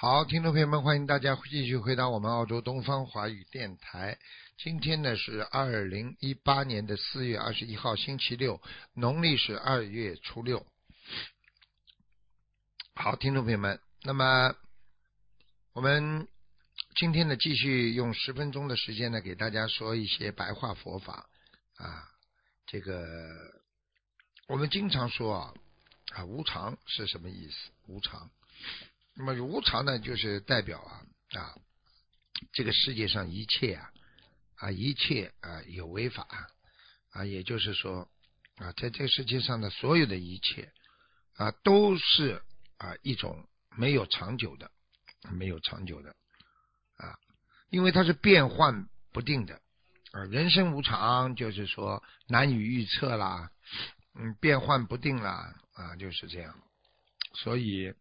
好，听众朋友们，欢迎大家继续回到我们澳洲东方华语电台。今天呢是二零一八年的四月二十一号，星期六，农历是二月初六。好，听众朋友们，那么我们今天呢继续用十分钟的时间呢，给大家说一些白话佛法啊。这个我们经常说啊啊，无常是什么意思？无常。那么无常呢，就是代表啊啊，这个世界上一切啊啊一切啊有为法啊，也就是说啊，在这个世界上的所有的一切啊，都是啊一种没有长久的，没有长久的啊，因为它是变幻不定的啊。人生无常，就是说难以预测啦，嗯，变幻不定啦啊，就是这样，所以。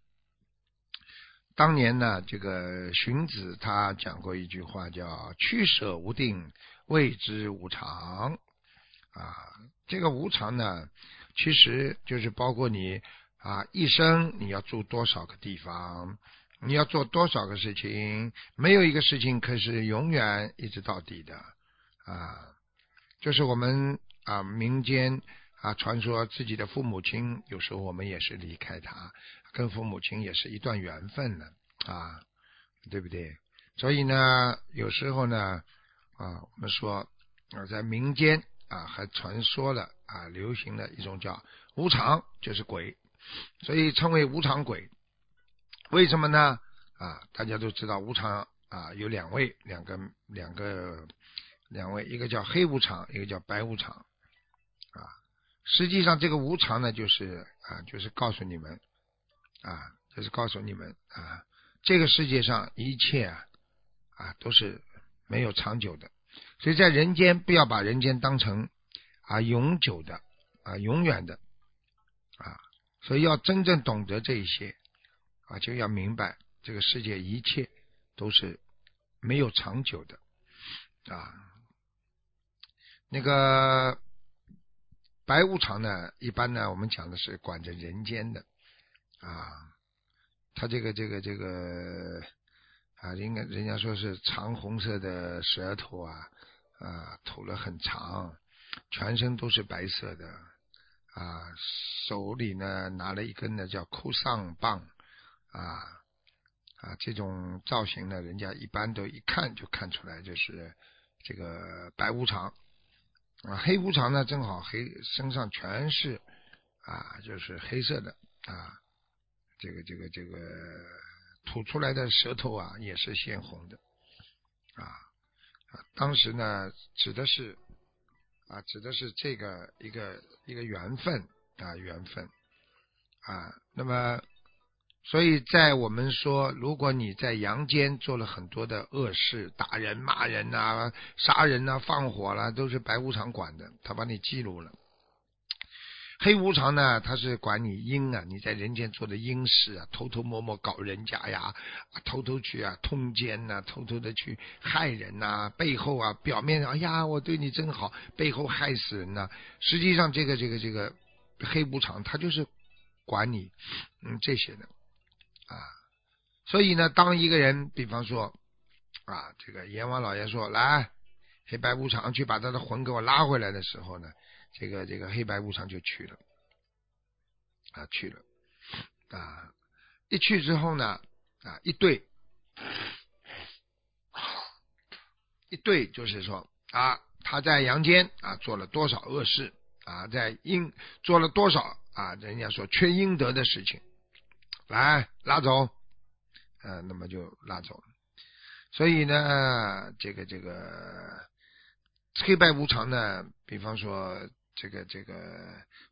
当年呢，这个荀子他讲过一句话，叫“取舍无定，谓之无常”。啊，这个无常呢，其实就是包括你啊一生你要住多少个地方，你要做多少个事情，没有一个事情可是永远一直到底的啊。就是我们啊民间啊传说自己的父母亲，有时候我们也是离开他。跟父母亲也是一段缘分呢，啊，对不对？所以呢，有时候呢，啊，我们说啊，在民间啊，还传说了啊，流行的一种叫无常，就是鬼，所以称为无常鬼。为什么呢？啊，大家都知道无常啊，有两位，两个，两个，两位，一个叫黑无常，一个叫白无常，啊，实际上这个无常呢，就是啊，就是告诉你们。啊，就是告诉你们啊，这个世界上一切啊啊都是没有长久的，所以在人间不要把人间当成啊永久的啊永远的啊，所以要真正懂得这一些啊，就要明白这个世界一切都是没有长久的啊。那个白无常呢，一般呢我们讲的是管着人间的。啊，他这个这个这个啊，应该人家说是长红色的舌头啊，啊，吐了很长，全身都是白色的，啊，手里呢拿了一根呢叫哭丧棒，啊啊，这种造型呢，人家一般都一看就看出来就是这个白无常，啊，黑无常呢正好黑身上全是啊，就是黑色的啊。这个这个这个吐出来的舌头啊，也是鲜红的，啊啊，当时呢指的是啊指的是这个一个一个缘分啊缘分啊，那么所以在我们说，如果你在阳间做了很多的恶事，打人、骂人呐、杀人呐、放火啦，都是白无常管的，他把你记录了。黑无常呢，他是管你阴啊，你在人间做的阴事啊，偷偷摸摸搞人家呀，偷偷去啊通奸呐，偷偷的去害人呐，背后啊表面上哎呀我对你真好，背后害死人呐。实际上这个这个这个黑无常他就是管你嗯这些的啊。所以呢，当一个人比方说啊，这个阎王老爷说来黑白无常去把他的魂给我拉回来的时候呢。这个这个黑白无常就去了，啊去了，啊一去之后呢，啊一对，一对就是说啊他在阳间啊做了多少恶事啊在阴做了多少啊人家说缺阴德的事情，来拉走，呃那么就拉走了，所以呢这个这个黑白无常呢，比方说。这个这个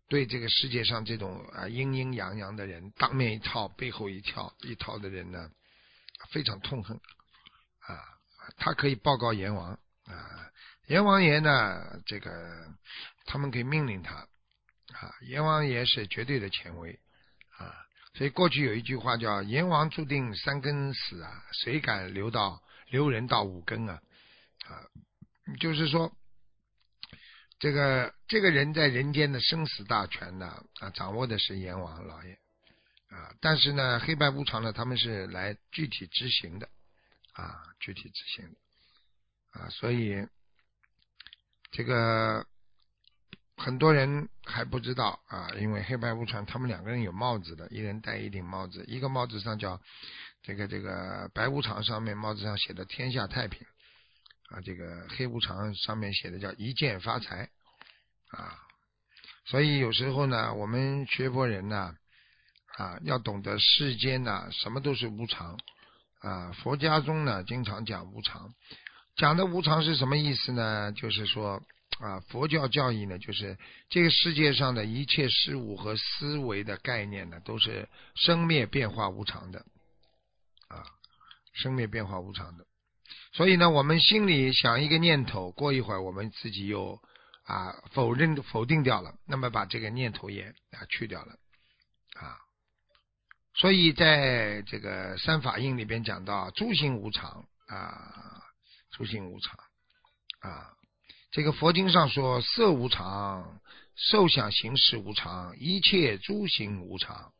对这个世界上这种啊阴阴阳阳的人，当面一套背后一套一套的人呢，非常痛恨啊，他可以报告阎王啊，阎王爷呢，这个他们可以命令他啊，阎王爷是绝对的权威啊，所以过去有一句话叫“阎王注定三更死啊，谁敢留到留人到五更啊”，啊，就是说。这个这个人在人间的生死大权呢，啊，掌握的是阎王老爷，啊，但是呢，黑白无常呢，他们是来具体执行的，啊，具体执行的，啊，所以这个很多人还不知道啊，因为黑白无常他们两个人有帽子的，一人戴一顶帽子，一个帽子上叫这个这个白无常，上面帽子上写的天下太平。啊，这个黑无常上面写的叫一键发财，啊，所以有时候呢，我们学佛人呢，啊，要懂得世间呢，什么都是无常，啊，佛家中呢，经常讲无常，讲的无常是什么意思呢？就是说，啊，佛教教义呢，就是这个世界上的一切事物和思维的概念呢，都是生灭变化无常的，啊，生灭变化无常的。所以呢，我们心里想一个念头，过一会儿我们自己又啊否认否定掉了，那么把这个念头也啊去掉了啊。所以在这个三法印里边讲到诸行无常啊，诸行无常啊。这个佛经上说色无常，受想行识无常，一切诸行无常。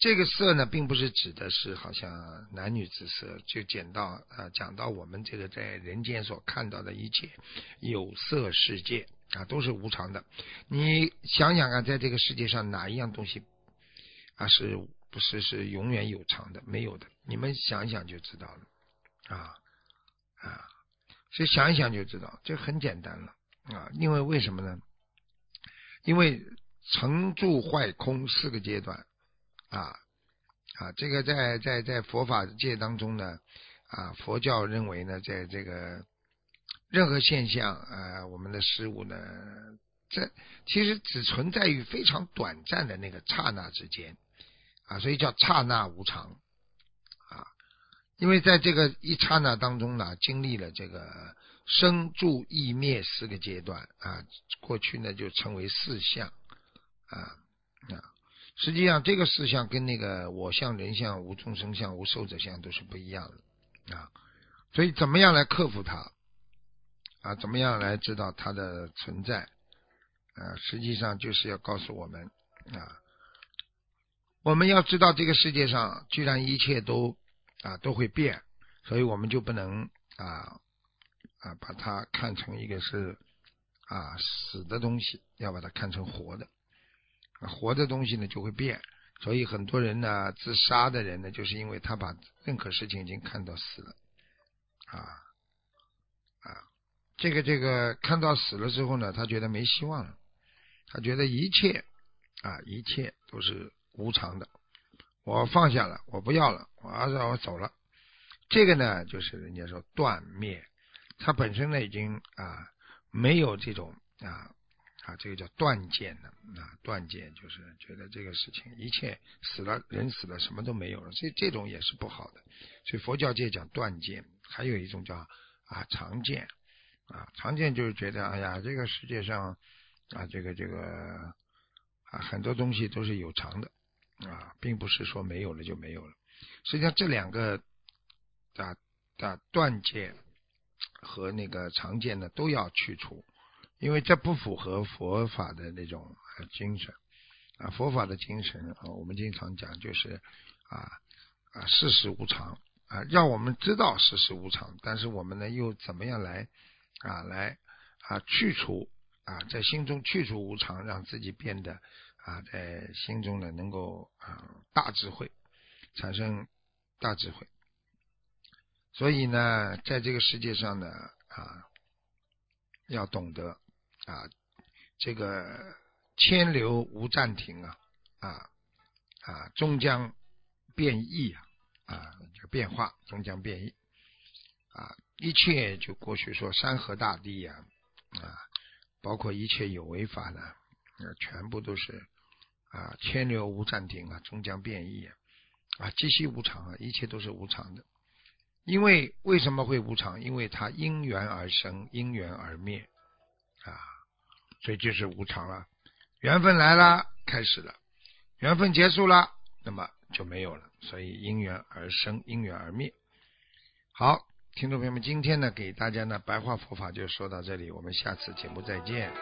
这个色呢，并不是指的是好像男女之色，就讲到啊，讲到我们这个在人间所看到的一切有色世界啊，都是无常的。你想想啊，在这个世界上哪一样东西啊是不是是永远有常的？没有的。你们想一想就知道了啊啊，所以想一想就知道，这很简单了啊。因为为什么呢？因为成住坏空四个阶段。啊啊，这个在在在佛法界当中呢，啊，佛教认为呢，在这个任何现象啊，我们的事物呢，这其实只存在于非常短暂的那个刹那之间啊，所以叫刹那无常啊，因为在这个一刹那当中呢，经历了这个生住异灭四个阶段啊，过去呢就称为四相啊啊。实际上，这个事项跟那个我相、人相、无众生相、无寿者相都是不一样的啊。所以，怎么样来克服它啊？怎么样来知道它的存在啊？实际上就是要告诉我们啊，我们要知道这个世界上居然一切都啊都会变，所以我们就不能啊啊把它看成一个是啊死的东西，要把它看成活的。活的东西呢就会变，所以很多人呢自杀的人呢，就是因为他把任何事情已经看到死了，啊啊，这个这个看到死了之后呢，他觉得没希望了，他觉得一切啊一切都是无常的，我放下了，我不要了，我儿子我走了，这个呢就是人家说断灭，他本身呢已经啊没有这种啊。这个叫断见的啊，断见就是觉得这个事情一切死了，人死了，什么都没有了，所以这种也是不好的。所以佛教界讲断见，还有一种叫啊常见啊，常见就是觉得哎呀，这个世界上啊，这个这个啊很多东西都是有常的啊，并不是说没有了就没有了。实际上这两个啊啊断见和那个常见呢都要去除。因为这不符合佛法的那种精神啊，佛法的精神啊，我们经常讲就是啊啊世事无常啊，让我们知道世事无常，但是我们呢又怎么样来啊来啊去除啊在心中去除无常，让自己变得啊在心中呢能够啊大智慧产生大智慧，所以呢在这个世界上呢啊要懂得。啊，这个千流无暂停啊，啊啊，终将变异啊，啊，就变化，终将变异啊，一切就过去说山河大地呀，啊包括一切有为法呢，全部都是啊，千流无暂停啊，终将变异啊，啊，极息无常啊，一切都是无常的。因为为什么会无常？因为它因缘而生，因缘而灭啊，所以就是无常了。缘分来了，开始了；缘分结束了，那么就没有了。所以因缘而生，因缘而灭。好。听众朋友们，今天呢，给大家呢白话佛法就说到这里，我们下次节目再见。